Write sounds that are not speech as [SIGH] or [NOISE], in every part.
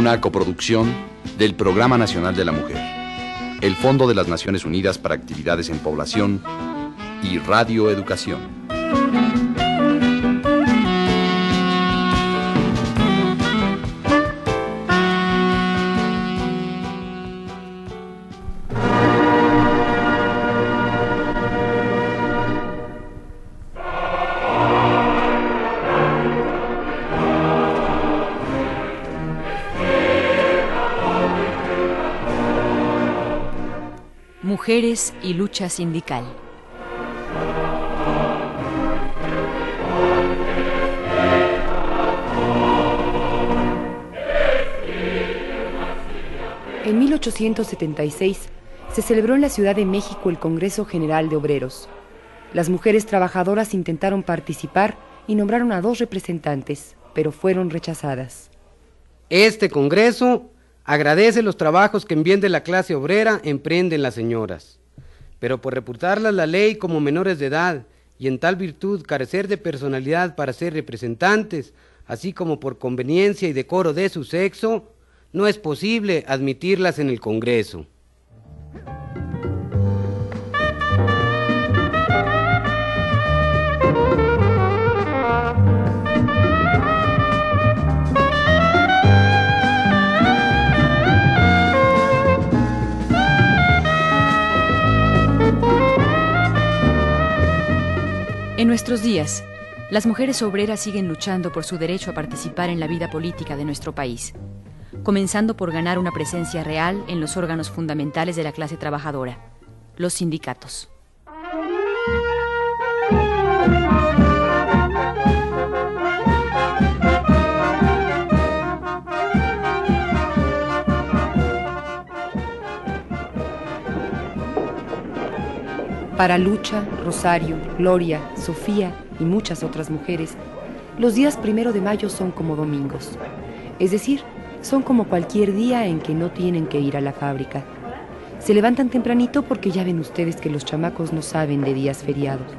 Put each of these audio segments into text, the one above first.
Una coproducción del Programa Nacional de la Mujer, el Fondo de las Naciones Unidas para Actividades en Población y Radio Educación. Y lucha sindical. En 1876 se celebró en la Ciudad de México el Congreso General de Obreros. Las mujeres trabajadoras intentaron participar y nombraron a dos representantes, pero fueron rechazadas. Este Congreso agradece los trabajos que en bien de la clase obrera emprenden las señoras, pero por reputarlas la ley como menores de edad y en tal virtud carecer de personalidad para ser representantes, así como por conveniencia y decoro de su sexo, no es posible admitirlas en el Congreso. Nuestros días, las mujeres obreras siguen luchando por su derecho a participar en la vida política de nuestro país, comenzando por ganar una presencia real en los órganos fundamentales de la clase trabajadora, los sindicatos. Para Lucha, Rosario, Gloria, Sofía y muchas otras mujeres, los días primero de mayo son como domingos. Es decir, son como cualquier día en que no tienen que ir a la fábrica. Se levantan tempranito porque ya ven ustedes que los chamacos no saben de días feriados.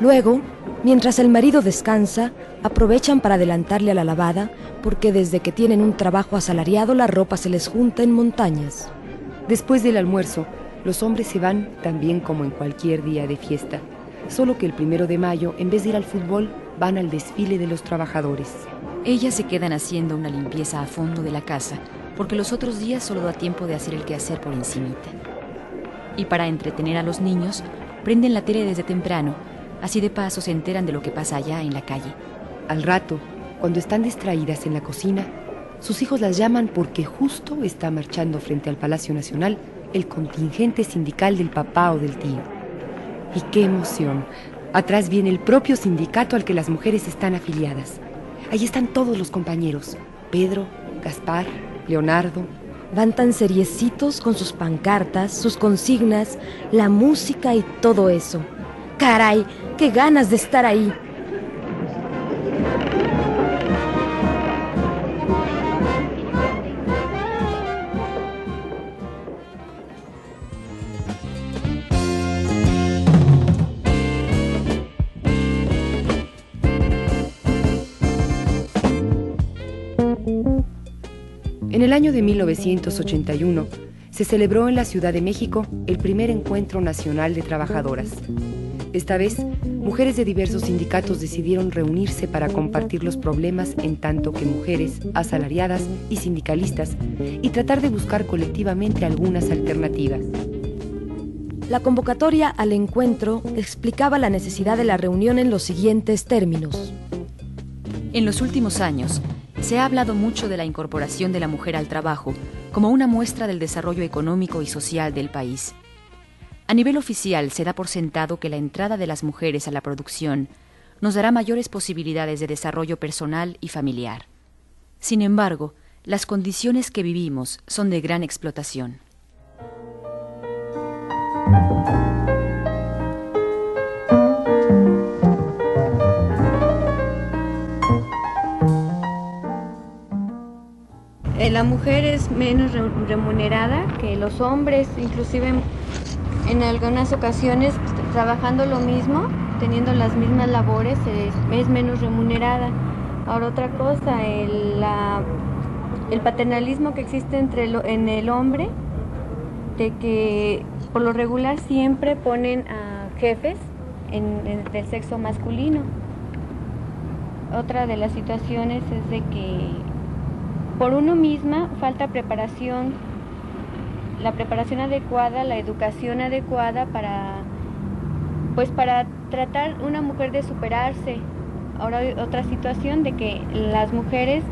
Luego, mientras el marido descansa, aprovechan para adelantarle a la lavada porque desde que tienen un trabajo asalariado la ropa se les junta en montañas. Después del almuerzo, los hombres se van también como en cualquier día de fiesta, solo que el primero de mayo, en vez de ir al fútbol, van al desfile de los trabajadores. Ellas se quedan haciendo una limpieza a fondo de la casa, porque los otros días solo da tiempo de hacer el quehacer por encimita. Y para entretener a los niños, prenden la tele desde temprano, así de paso se enteran de lo que pasa allá en la calle. Al rato, cuando están distraídas en la cocina, sus hijos las llaman porque justo está marchando frente al Palacio Nacional el contingente sindical del papá o del tío. Y qué emoción. Atrás viene el propio sindicato al que las mujeres están afiliadas. Ahí están todos los compañeros. Pedro, Gaspar, Leonardo. Van tan seriecitos con sus pancartas, sus consignas, la música y todo eso. Caray, qué ganas de estar ahí. En el año de 1981 se celebró en la Ciudad de México el primer encuentro nacional de trabajadoras. Esta vez, mujeres de diversos sindicatos decidieron reunirse para compartir los problemas en tanto que mujeres, asalariadas y sindicalistas, y tratar de buscar colectivamente algunas alternativas. La convocatoria al encuentro explicaba la necesidad de la reunión en los siguientes términos. En los últimos años, se ha hablado mucho de la incorporación de la mujer al trabajo como una muestra del desarrollo económico y social del país. A nivel oficial se da por sentado que la entrada de las mujeres a la producción nos dará mayores posibilidades de desarrollo personal y familiar. Sin embargo, las condiciones que vivimos son de gran explotación. La mujer es menos remunerada que los hombres, inclusive en algunas ocasiones trabajando lo mismo, teniendo las mismas labores, es, menos remunerada. Ahora otra cosa, el, el paternalismo que existe entre en el hombre, de que por lo regular siempre ponen a jefes del sexo masculino. Otra de las situaciones es de que por uno misma falta preparación, la preparación adecuada, la educación adecuada para pues para tratar una mujer de superarse. Ahora hay otra situación de que las mujeres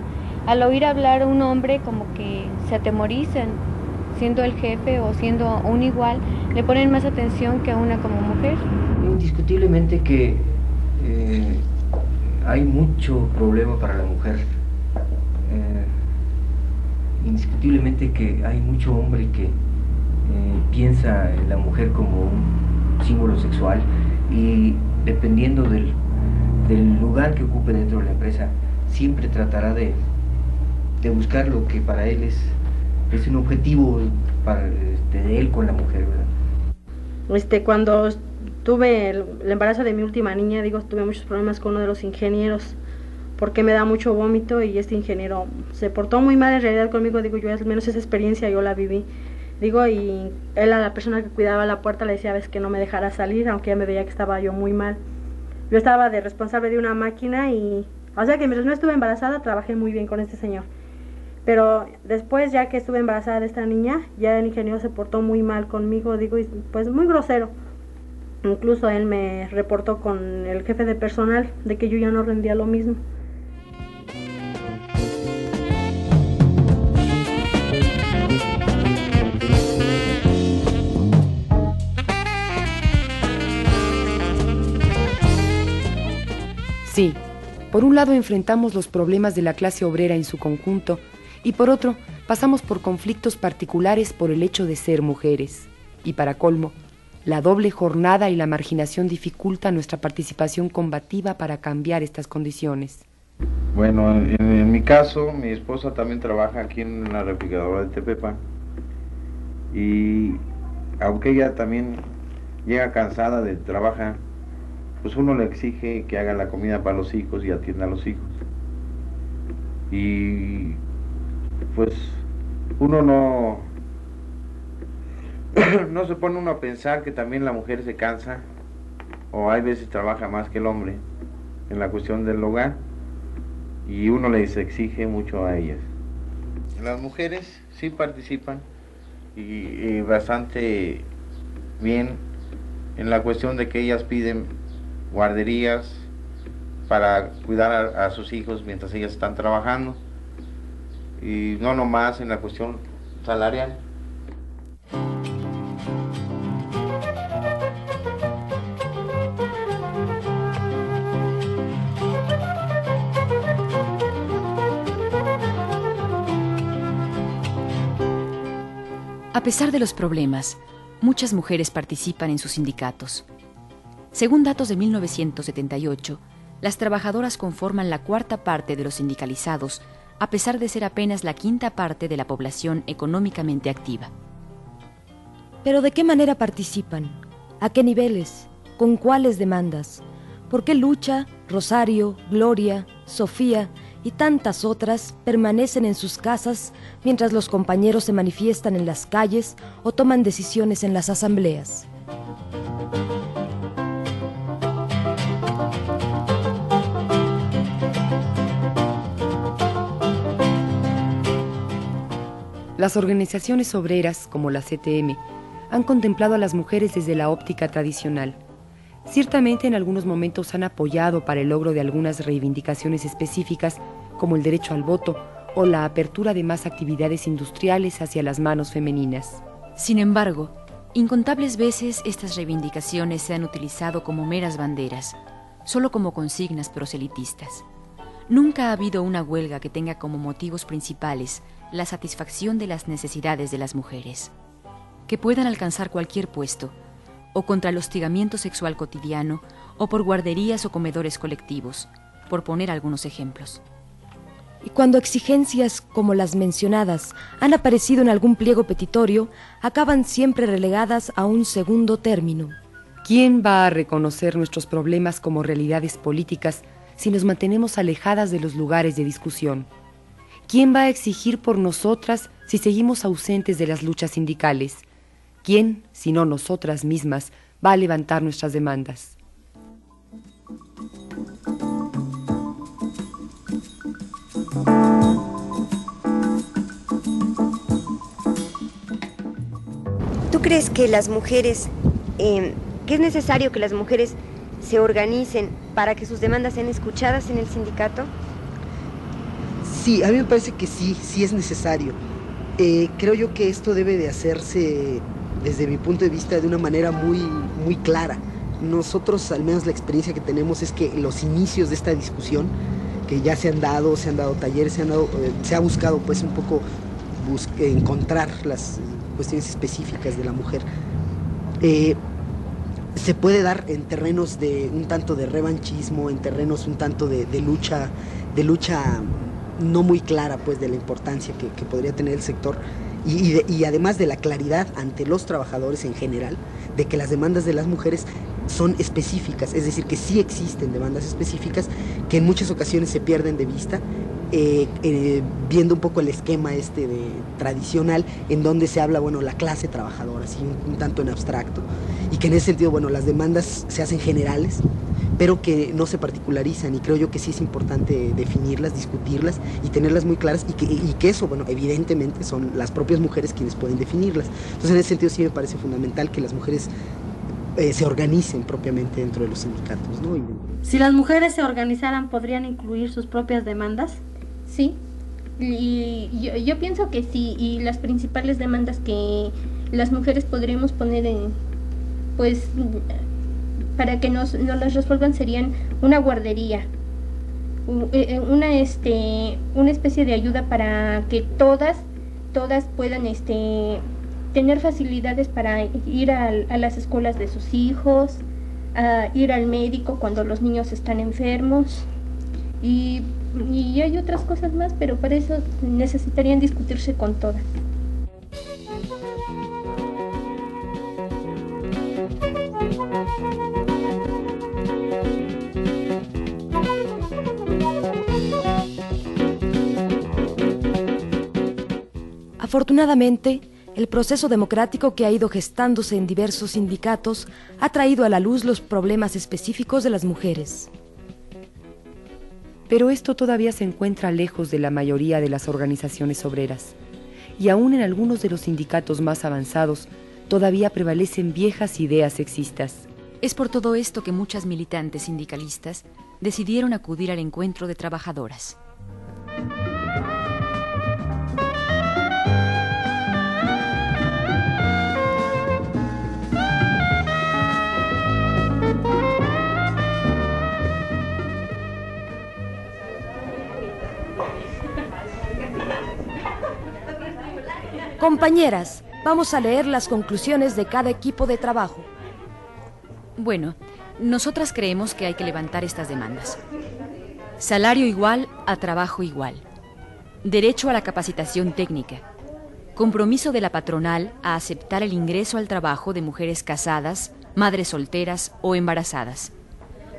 al oír hablar a un hombre como que se atemorizan, siendo el jefe o siendo un igual, le ponen más atención que a una como mujer. Indiscutiblemente que eh, hay mucho problema para la mujer. Indiscutiblemente que hay mucho hombre que eh, piensa en la mujer como un símbolo sexual y dependiendo del, lugar que ocupe dentro de la empresa, siempre tratará de, buscar lo que para él es, es un objetivo para, este, de él con la mujer, Este, cuando tuve el, el, embarazo de mi última niña, digo, tuve muchos problemas con uno de los ingenieros porque me da mucho vómito y este ingeniero se portó muy mal en realidad conmigo, digo yo, al menos esa experiencia yo la viví. Digo, y él a la persona que cuidaba la puerta le decía, ves que no me dejara salir, aunque ya me veía que estaba yo muy mal. Yo estaba de responsable de una máquina y, o sea que mientras no estuve embarazada, trabajé muy bien con este señor. Pero después, ya que estuve embarazada de esta niña, ya el ingeniero se portó muy mal conmigo, digo, pues muy grosero. Incluso él me reportó con el jefe de personal de que yo ya no rendía lo mismo. Sí, por un lado enfrentamos los problemas de la clase obrera en su conjunto y por otro pasamos por conflictos particulares por el hecho de ser mujeres. Y para colmo, la doble jornada y la marginación dificultan nuestra participación combativa para cambiar estas condiciones. Bueno, en, mi caso, mi esposa también trabaja aquí en la refrigeradora de Tepepan y aunque ella también llega cansada de trabajar, pues uno le exige que haga la comida para los hijos y atienda a los hijos. Y pues uno no, [CLEARS THROAT] no se pone uno a pensar que también la mujer se cansa o hay veces trabaja más que el hombre en la cuestión del hogar y uno les exige mucho a ellas. Las mujeres sí participan y bastante bien en la cuestión de que ellas piden guarderías para cuidar a, sus hijos mientras ellas están trabajando y no nomás en la cuestión salarial. A pesar de los problemas, muchas mujeres participan en sus sindicatos. Según datos de 1978, las trabajadoras conforman la cuarta parte de los sindicalizados, a pesar de ser apenas la quinta parte de la población económicamente activa. Pero ¿de qué manera participan? ¿A qué niveles? ¿Con cuáles demandas? ¿Por qué Lucha, Rosario, Gloria, Sofía y tantas otras permanecen en sus casas mientras los compañeros se manifiestan en las calles o toman decisiones en las asambleas? Las organizaciones obreras, como la CTM, han contemplado a las mujeres desde la óptica tradicional. Ciertamente en algunos momentos han apoyado para el logro de algunas reivindicaciones específicas, como el derecho al voto o la apertura de más actividades industriales hacia las manos femeninas. Sin embargo, incontables veces estas reivindicaciones se han utilizado como meras banderas, solo como consignas proselitistas. nunca ha habido una huelga que tenga como motivos principales la satisfacción de las necesidades de las mujeres, que puedan alcanzar cualquier puesto, o contra el hostigamiento sexual cotidiano, o por guarderías o comedores colectivos, por poner algunos ejemplos. Y cuando exigencias como las mencionadas han aparecido en algún pliego petitorio, acaban siempre relegadas a un segundo término. ¿Quién va a reconocer nuestros problemas como realidades políticas si nos mantenemos alejadas de los lugares de discusión? ¿Quién va a exigir por nosotras si seguimos ausentes de las luchas sindicales? ¿Quién, si no nosotras mismas, va a levantar nuestras demandas? ¿Tú crees que las mujeres, eh, que es necesario que las mujeres se organicen para que sus demandas sean escuchadas en el sindicato? Sí, a mí me parece que sí, sí es necesario. Eh, creo yo que esto debe de hacerse desde mi punto de vista de una manera muy, muy clara. Nosotros, al menos la experiencia que tenemos es que los inicios de esta discusión, que ya se han dado, se han dado talleres, se, han dado, eh, se ha buscado pues un poco encontrar las cuestiones específicas de la mujer. Eh, se puede dar en terrenos de un tanto de revanchismo, en terrenos un tanto de, lucha, de lucha no muy clara pues de la importancia que, podría tener el sector y, además de la claridad ante los trabajadores en general de que las demandas de las mujeres son específicas, es decir, que sí existen demandas específicas que en muchas ocasiones se pierden de vista eh, eh, viendo un poco el esquema este de, tradicional en donde se habla, bueno, la clase trabajadora, así un, tanto en abstracto, y que en ese sentido, bueno, las demandas se hacen generales, pero que no se particularizan y creo yo que sí es importante definirlas, discutirlas y tenerlas muy claras y que, y que eso, bueno, evidentemente son las propias mujeres quienes pueden definirlas. Entonces en ese sentido sí me parece fundamental que las mujeres eh, se organicen propiamente dentro de los sindicatos. ¿no? Si las mujeres se organizaran, ¿podrían incluir sus propias demandas? Sí, y yo, pienso que sí, y las principales demandas que las mujeres podríamos poner en, pues, para que nos, nos las resuelvan serían una guardería, eh, eh, una, este, una especie de ayuda para que todas, todas puedan, este, tener facilidades para ir a, a las escuelas de sus hijos, a ir al médico cuando los niños están enfermos, y y hay otras cosas más, pero para eso necesitarían discutirse con todas. Afortunadamente, el proceso democrático que ha ido gestándose en diversos sindicatos ha traído a la luz los problemas específicos de las mujeres pero esto todavía se encuentra lejos de la mayoría de las organizaciones obreras, y aún en algunos de los sindicatos más avanzados todavía prevalecen viejas ideas sexistas. Es por todo esto que muchas militantes sindicalistas decidieron acudir al encuentro de trabajadoras. Compañeras, vamos a leer las conclusiones de cada equipo de trabajo. Bueno, nosotras creemos que hay que levantar estas demandas. Salario igual a trabajo igual. Derecho a la capacitación técnica. Compromiso de la patronal a aceptar el ingreso al trabajo de mujeres casadas, madres solteras o embarazadas.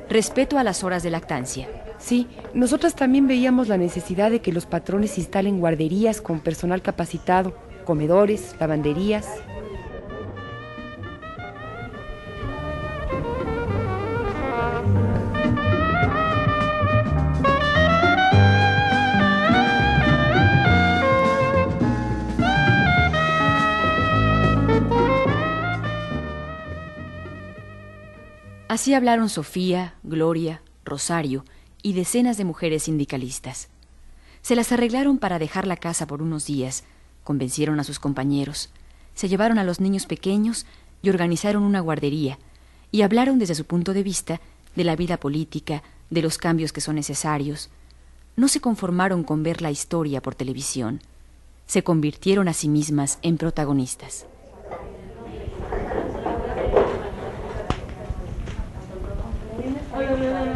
Respeto a las horas de lactancia. Sí, nosotras también veíamos la necesidad de que los patrones instalen guarderías con personal capacitado comedores, lavanderías. Así hablaron Sofía, Gloria, Rosario y decenas de mujeres sindicalistas. Se las arreglaron para dejar la casa por unos días Convencieron a sus compañeros, se llevaron a los niños pequeños y organizaron una guardería, y hablaron desde su punto de vista de la vida política, de los cambios que son necesarios. no se conformaron con ver la historia por televisión, se convirtieron a sí mismas en protagonistas.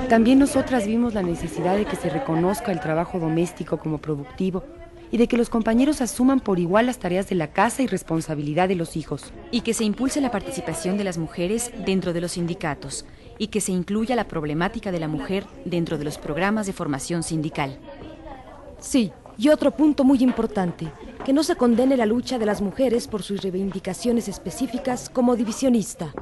También nosotras vimos la necesidad de que se reconozca el trabajo doméstico como productivo y de que los compañeros asuman por igual las tareas de la casa y responsabilidad de los hijos. Y que se impulse la participación de las mujeres dentro de los sindicatos y que se incluya la problemática de la mujer dentro de los programas de formación sindical. Sí, y otro punto muy importante, que no se condene la lucha de las mujeres por sus reivindicaciones específicas como divisionista.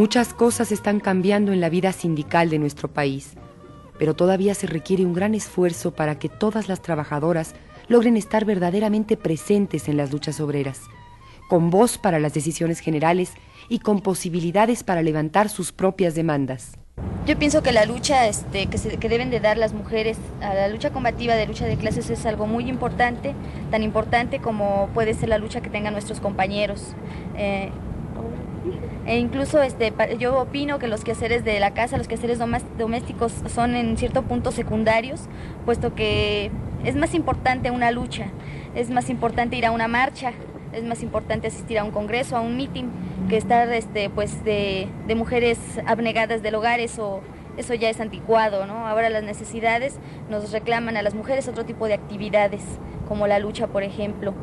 Muchas cosas están cambiando en la vida sindical de nuestro país, pero todavía se requiere un gran esfuerzo para que todas las trabajadoras logren estar verdaderamente presentes en las luchas obreras, con voz para las decisiones generales y con posibilidades para levantar sus propias demandas. Yo pienso que la lucha este, que, deben de dar las mujeres a la lucha combativa de lucha de clases es algo muy importante, tan importante como puede ser la lucha que tengan nuestros compañeros. Eh, e incluso este, yo opino que los quehaceres de la casa, los quehaceres domésticos son en cierto punto secundarios, puesto que es más importante una lucha, es más importante ir a una marcha, es más importante asistir a un congreso, a un meeting, que estar este, pues de, mujeres abnegadas del hogar, eso, eso ya es anticuado, ¿no? Ahora las necesidades nos reclaman a las mujeres otro tipo de actividades, como la lucha, por ejemplo.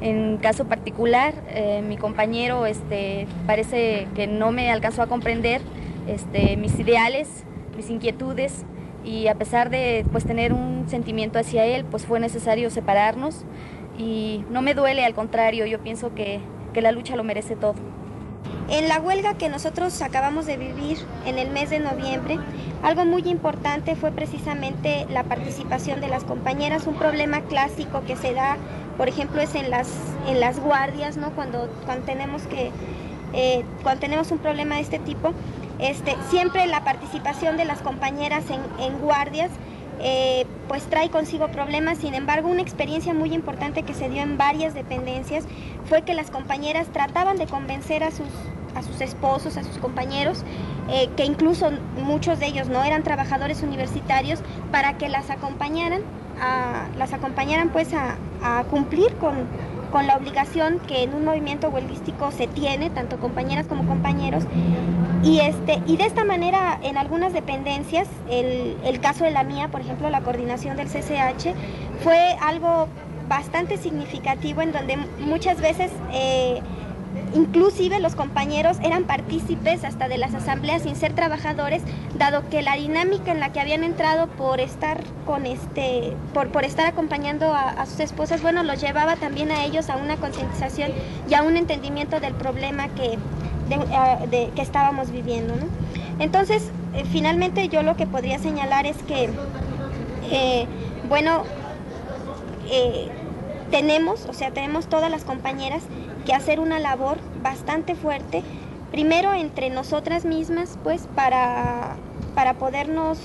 En caso particular, eh, mi compañero este, parece que no me alcanzó a comprender este, mis ideales, mis inquietudes y a pesar de pues, tener un sentimiento hacia él, pues fue necesario separarnos y no me duele, al contrario, yo pienso que, que la lucha lo merece todo. En la huelga que nosotros acabamos de vivir en el mes de noviembre, algo muy importante fue precisamente la participación de las compañeras, un problema clásico que se da por ejemplo, es en las, en las guardias, ¿no? Cuando, cuando tenemos que, eh, cuando tenemos un problema de este tipo, este, siempre la participación de las compañeras en, guardias eh, pues trae consigo problemas. Sin embargo, una experiencia muy importante que se dio en varias dependencias fue que las compañeras trataban de convencer a sus, a sus esposos, a sus compañeros, eh, que incluso muchos de ellos no eran trabajadores universitarios, para que las acompañaran las acompañaran pues a, cumplir con, la obligación que en un movimiento huelguístico se tiene, tanto compañeras como compañeros. Y, este, y de esta manera, en algunas dependencias, el, caso de la mía, por ejemplo, la coordinación del CCH, fue algo bastante significativo en donde muchas veces eh, Inclusive los compañeros eran partícipes hasta de las asambleas sin ser trabajadores, dado que la dinámica en la que habían entrado por estar con este, por, por estar acompañando a, sus esposas, bueno, los llevaba también a ellos a una concientización y a un entendimiento del problema que, que estábamos viviendo. Entonces, eh, finalmente yo lo que podría señalar es que, eh, bueno, eh, tenemos, o sea, tenemos todas las compañeras que hacer una labor bastante fuerte, primero entre nosotras mismas, pues para, para podernos,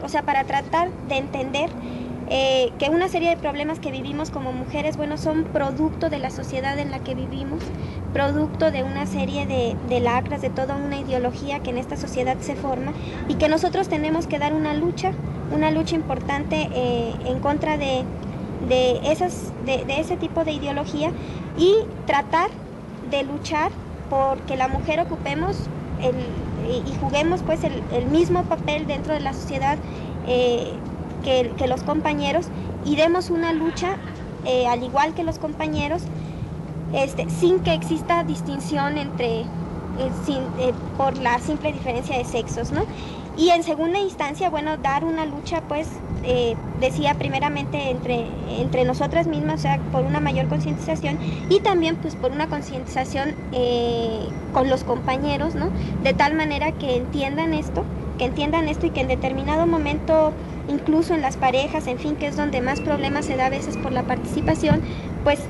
o sea, para tratar de entender eh, que una serie de problemas que vivimos como mujeres, bueno, son producto de la sociedad en la que vivimos, producto de una serie de, lacras, de toda una ideología que en esta sociedad se forma y que nosotros tenemos que dar una lucha, una lucha importante eh, en contra de, de, esas, de, ese tipo de ideología y tratar de luchar porque la mujer ocupemos y juguemos pues el, mismo papel dentro de la sociedad eh, que, los compañeros y demos una lucha eh, al igual que los compañeros este, sin que exista distinción entre eh, por la simple diferencia de sexos, ¿no? Y en segunda instancia, bueno, dar una lucha, pues, eh, decía primeramente entre, entre nosotras mismas, o sea, por una mayor concientización y también pues por una concientización eh, con los compañeros, ¿no? De tal manera que entiendan esto, que entiendan esto y que en determinado momento, incluso en las parejas, en fin, que es donde más problemas se da a veces por la participación, pues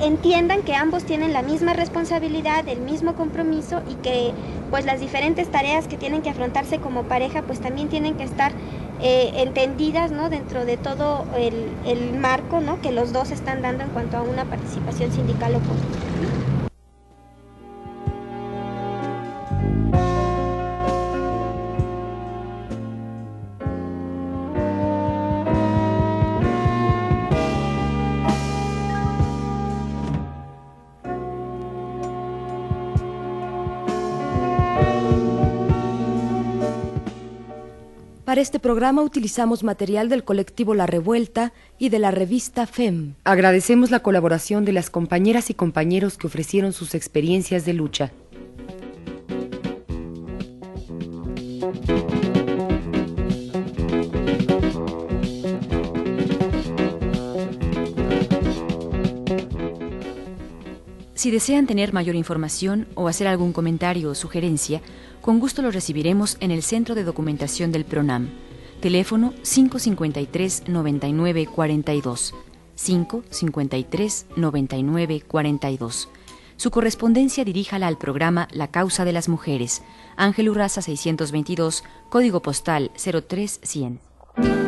entiendan que ambos tienen la misma responsabilidad, el mismo compromiso y que pues las diferentes tareas que tienen que afrontarse como pareja pues también tienen que estar eh, entendidas ¿no? dentro de todo el, el marco ¿no? que los dos están dando en cuanto a una participación sindical o política. Para este programa utilizamos material del colectivo La Revuelta y de la revista FEM. Agradecemos la colaboración de las compañeras y compañeros que ofrecieron sus experiencias de lucha. Si desean tener mayor información o hacer algún comentario o sugerencia, con gusto lo recibiremos en el Centro de Documentación del PRONAM. Teléfono 553 9942. 553 9942. Su correspondencia diríjala al programa La Causa de las Mujeres, Ángel Urraza 622, código postal 03100.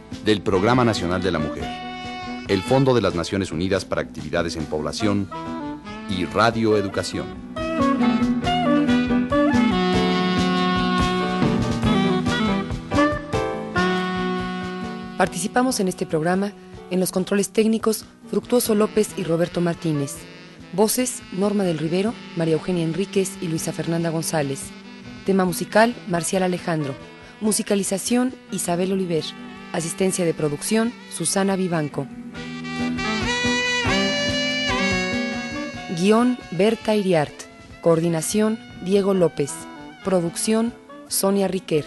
del Programa Nacional de la Mujer, el Fondo de las Naciones Unidas para Actividades en Población y Radio Educación. Participamos en este programa en los controles técnicos Fructuoso López y Roberto Martínez. Voces Norma del Rivero, María Eugenia Enríquez y Luisa Fernanda González. Tema musical Marcial Alejandro. Musicalización Isabel Oliver. Asistencia de producción Susana Vivanco. Guión Berta Iriart. Coordinación Diego López. Producción Sonia Riquer.